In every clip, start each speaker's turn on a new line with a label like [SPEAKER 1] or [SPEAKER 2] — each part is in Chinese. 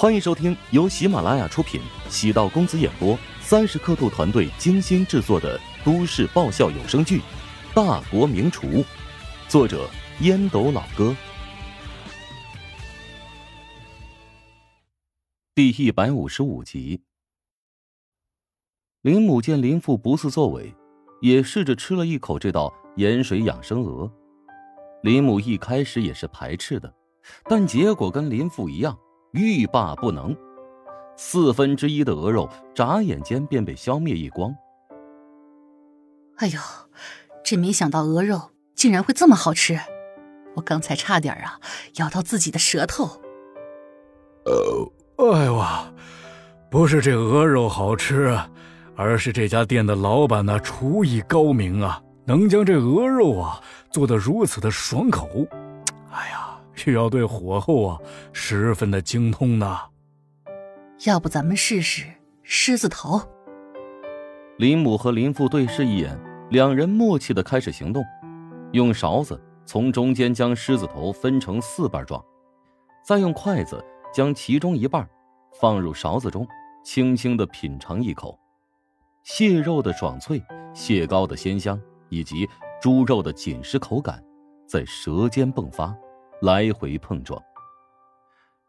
[SPEAKER 1] 欢迎收听由喜马拉雅出品、喜道公子演播、三十刻度团队精心制作的都市爆笑有声剧《大国名厨》，作者烟斗老哥，第一百五十五集。林母见林父不思作为，也试着吃了一口这道盐水养生鹅。林母一开始也是排斥的，但结果跟林父一样。欲罢不能，四分之一的鹅肉眨眼间便被消灭一光。
[SPEAKER 2] 哎呦，真没想到鹅肉竟然会这么好吃！我刚才差点啊咬到自己的舌头。
[SPEAKER 3] 呃，哎哇，不是这鹅肉好吃，而是这家店的老板呢厨艺高明啊，能将这鹅肉啊做得如此的爽口。哎呀！需要对火候啊十分的精通呢。
[SPEAKER 2] 要不咱们试试狮子头？
[SPEAKER 1] 林母和林父对视一眼，两人默契的开始行动，用勺子从中间将狮子头分成四瓣状，再用筷子将其中一半放入勺子中，轻轻的品尝一口，蟹肉的爽脆，蟹膏的鲜香，以及猪肉的紧实口感，在舌尖迸发。来回碰撞，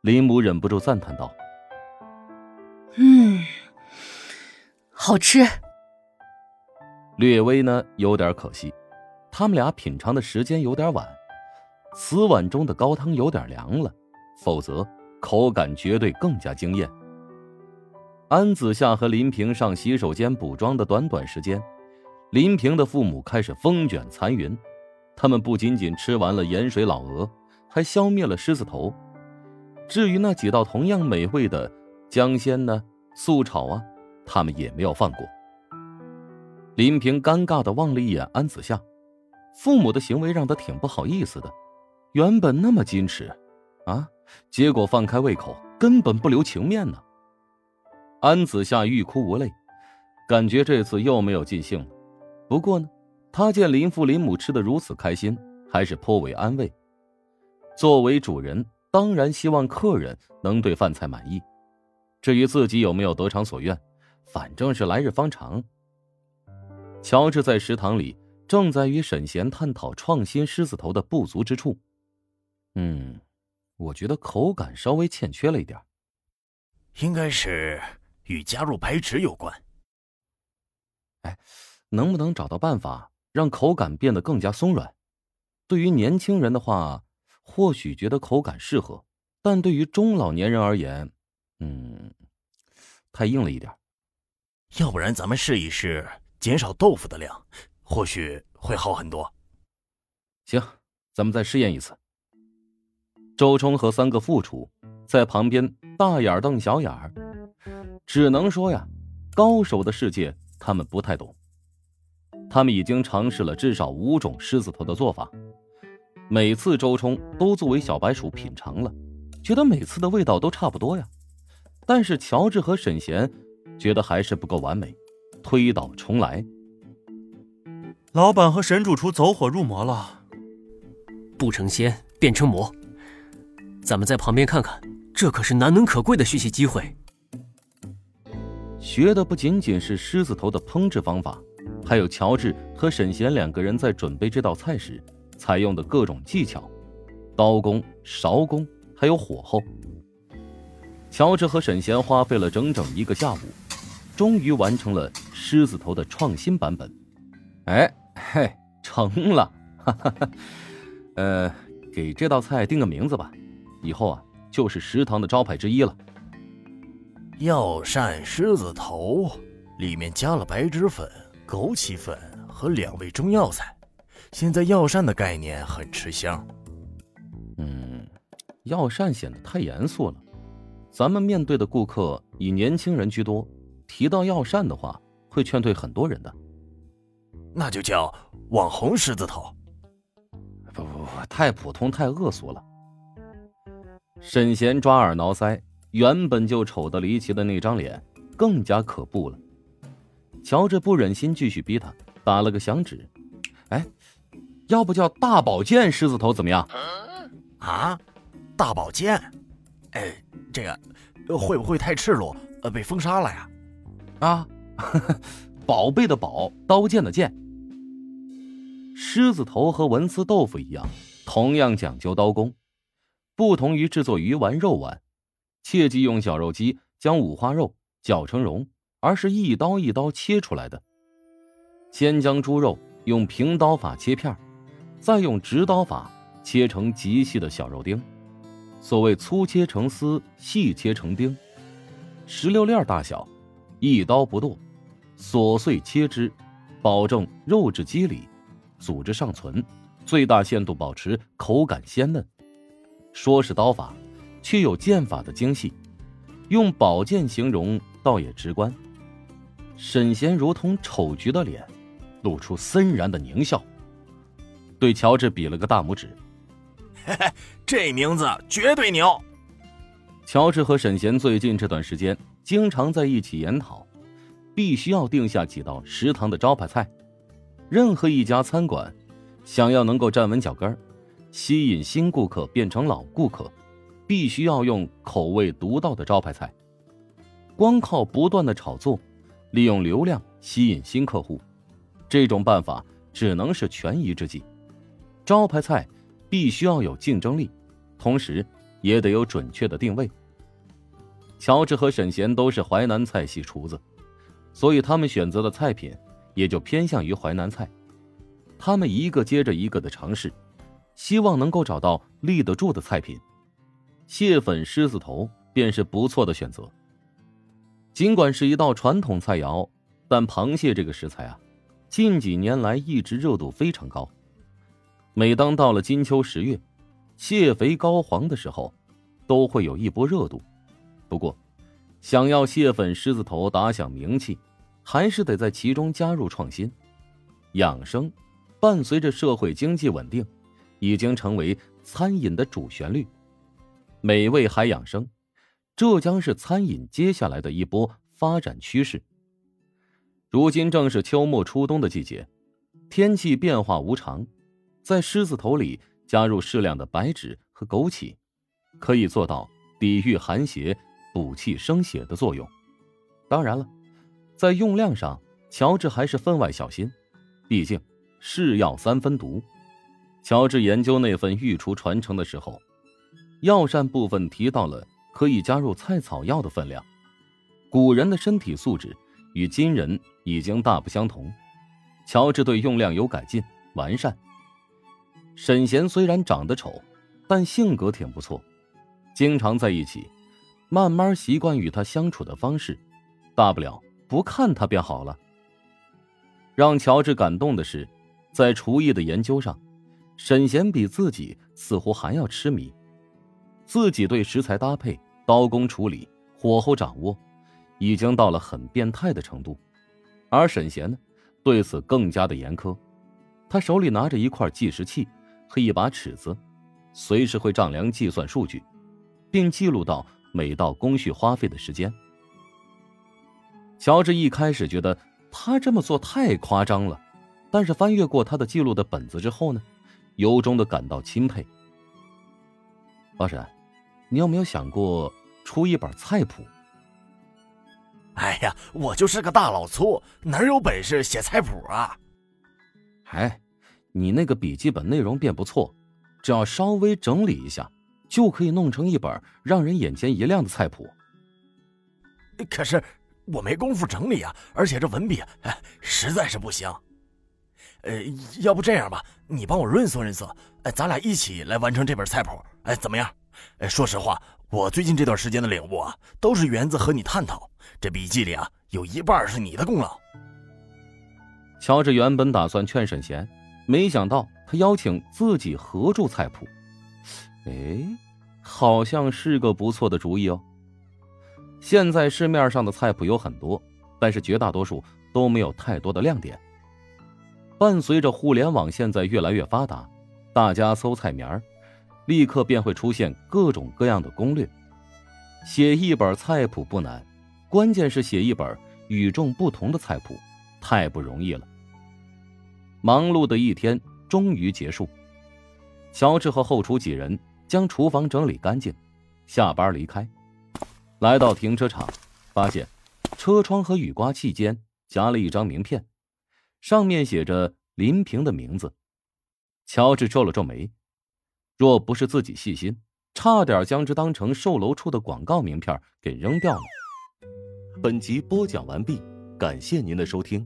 [SPEAKER 1] 林母忍不住赞叹道：“
[SPEAKER 2] 嗯，好吃。”
[SPEAKER 1] 略微呢有点可惜，他们俩品尝的时间有点晚，瓷碗中的高汤有点凉了，否则口感绝对更加惊艳。安子夏和林平上洗手间补妆的短短时间，林平的父母开始风卷残云，他们不仅仅吃完了盐水老鹅。还消灭了狮子头，至于那几道同样美味的姜鲜呢、素炒啊，他们也没有放过。林平尴尬的望了一眼安子夏，父母的行为让他挺不好意思的。原本那么矜持，啊，结果放开胃口，根本不留情面呢。安子夏欲哭无泪，感觉这次又没有尽兴了。不过呢，他见林父林母吃的如此开心，还是颇为安慰。作为主人，当然希望客人能对饭菜满意。至于自己有没有得偿所愿，反正是来日方长。乔治在食堂里正在与沈贤探讨创新狮子头的不足之处。嗯，我觉得口感稍微欠缺了一点，
[SPEAKER 4] 应该是与加入白芷有关。
[SPEAKER 1] 哎，能不能找到办法让口感变得更加松软？对于年轻人的话。或许觉得口感适合，但对于中老年人而言，嗯，太硬了一点。
[SPEAKER 4] 要不然咱们试一试减少豆腐的量，或许会好很多。
[SPEAKER 1] 行，咱们再试验一次。周冲和三个副厨在旁边大眼瞪小眼儿，只能说呀，高手的世界他们不太懂。他们已经尝试了至少五种狮子头的做法。每次周冲都作为小白鼠品尝了，觉得每次的味道都差不多呀。但是乔治和沈贤觉得还是不够完美，推倒重来。
[SPEAKER 5] 老板和沈主厨走火入魔了，
[SPEAKER 6] 不成仙变成魔。咱们在旁边看看，这可是难能可贵的学习机会。
[SPEAKER 1] 学的不仅仅是狮子头的烹制方法，还有乔治和沈贤两个人在准备这道菜时。采用的各种技巧，刀工、勺工，还有火候。乔治和沈贤花费了整整一个下午，终于完成了狮子头的创新版本。哎嘿，成了！哈哈哈。呃，给这道菜定个名字吧，以后啊就是食堂的招牌之一了。
[SPEAKER 4] 药膳狮子头，里面加了白芷粉、枸杞粉和两味中药材。现在药膳的概念很吃香。
[SPEAKER 1] 嗯，药膳显得太严肃了。咱们面对的顾客以年轻人居多，提到药膳的话，会劝退很多人的。
[SPEAKER 4] 那就叫网红狮子头。
[SPEAKER 1] 不不不，太普通太恶俗了。沈贤抓耳挠腮，原本就丑得离奇的那张脸更加可怖了。乔治不忍心继续逼他，打了个响指。哎。要不叫大宝剑狮子头怎么样？
[SPEAKER 4] 啊，大宝剑，哎，这个会不会太赤裸，呃，被封杀了呀？
[SPEAKER 1] 啊，宝贝的宝，刀剑的剑。狮子头和文思豆腐一样，同样讲究刀工，不同于制作鱼丸、肉丸，切忌用绞肉机将五花肉绞成蓉，而是一刀一刀切出来的。先将猪肉用平刀法切片，再用直刀法切成极细的小肉丁。所谓粗切成丝，细切成丁，石榴粒大小，一刀不剁，琐碎切之，保证肉质肌理。组织尚存，最大限度保持口感鲜嫩。说是刀法，却有剑法的精细。用宝剑形容，倒也直观。沈贤如同丑橘的脸，露出森然的狞笑，对乔治比了个大拇指。
[SPEAKER 4] 嘿嘿，这名字绝对牛。
[SPEAKER 1] 乔治和沈贤最近这段时间经常在一起研讨，必须要定下几道食堂的招牌菜。任何一家餐馆，想要能够站稳脚跟吸引新顾客变成老顾客，必须要用口味独到的招牌菜。光靠不断的炒作，利用流量吸引新客户，这种办法只能是权宜之计。招牌菜必须要有竞争力，同时也得有准确的定位。乔治和沈贤都是淮南菜系厨子，所以他们选择的菜品。也就偏向于淮南菜，他们一个接着一个的尝试，希望能够找到立得住的菜品。蟹粉狮子头便是不错的选择。尽管是一道传统菜肴，但螃蟹这个食材啊，近几年来一直热度非常高。每当到了金秋十月，蟹肥膏黄的时候，都会有一波热度。不过，想要蟹粉狮子头打响名气。还是得在其中加入创新、养生，伴随着社会经济稳定，已经成为餐饮的主旋律。美味还养生，这将是餐饮接下来的一波发展趋势。如今正是秋末初冬的季节，天气变化无常，在狮子头里加入适量的白芷和枸杞，可以做到抵御寒邪、补气生血的作用。当然了。在用量上，乔治还是分外小心，毕竟是药三分毒。乔治研究那份御厨传承的时候，药膳部分提到了可以加入菜草药的分量。古人的身体素质与今人已经大不相同，乔治对用量有改进完善。沈贤虽然长得丑，但性格挺不错，经常在一起，慢慢习惯与他相处的方式，大不了。不看他便好了。让乔治感动的是，在厨艺的研究上，沈贤比自己似乎还要痴迷。自己对食材搭配、刀工处理、火候掌握，已经到了很变态的程度。而沈贤呢，对此更加的严苛。他手里拿着一块计时器和一把尺子，随时会丈量计算数据，并记录到每道工序花费的时间。乔治一开始觉得他这么做太夸张了，但是翻阅过他的记录的本子之后呢，由衷的感到钦佩。老沈，你有没有想过出一本菜谱？
[SPEAKER 4] 哎呀，我就是个大老粗，哪有本事写菜谱啊？
[SPEAKER 1] 哎，你那个笔记本内容便不错，只要稍微整理一下，就可以弄成一本让人眼前一亮的菜谱。
[SPEAKER 4] 可是。我没工夫整理啊，而且这文笔哎，实在是不行。呃，要不这样吧，你帮我润色润色，哎，咱俩一起来完成这本菜谱，哎，怎么样？哎，说实话，我最近这段时间的领悟啊，都是源自和你探讨。这笔记里啊，有一半是你的功劳。
[SPEAKER 1] 乔治原本打算劝沈贤，没想到他邀请自己合著菜谱，哎，好像是个不错的主意哦。现在市面上的菜谱有很多，但是绝大多数都没有太多的亮点。伴随着互联网现在越来越发达，大家搜菜名，立刻便会出现各种各样的攻略。写一本菜谱不难，关键是写一本与众不同的菜谱，太不容易了。忙碌的一天终于结束，乔治和后厨几人将厨房整理干净，下班离开。来到停车场，发现车窗和雨刮器间夹了一张名片，上面写着林平的名字。乔治皱了皱眉，若不是自己细心，差点将之当成售楼处的广告名片给扔掉了。本集播讲完毕，感谢您的收听。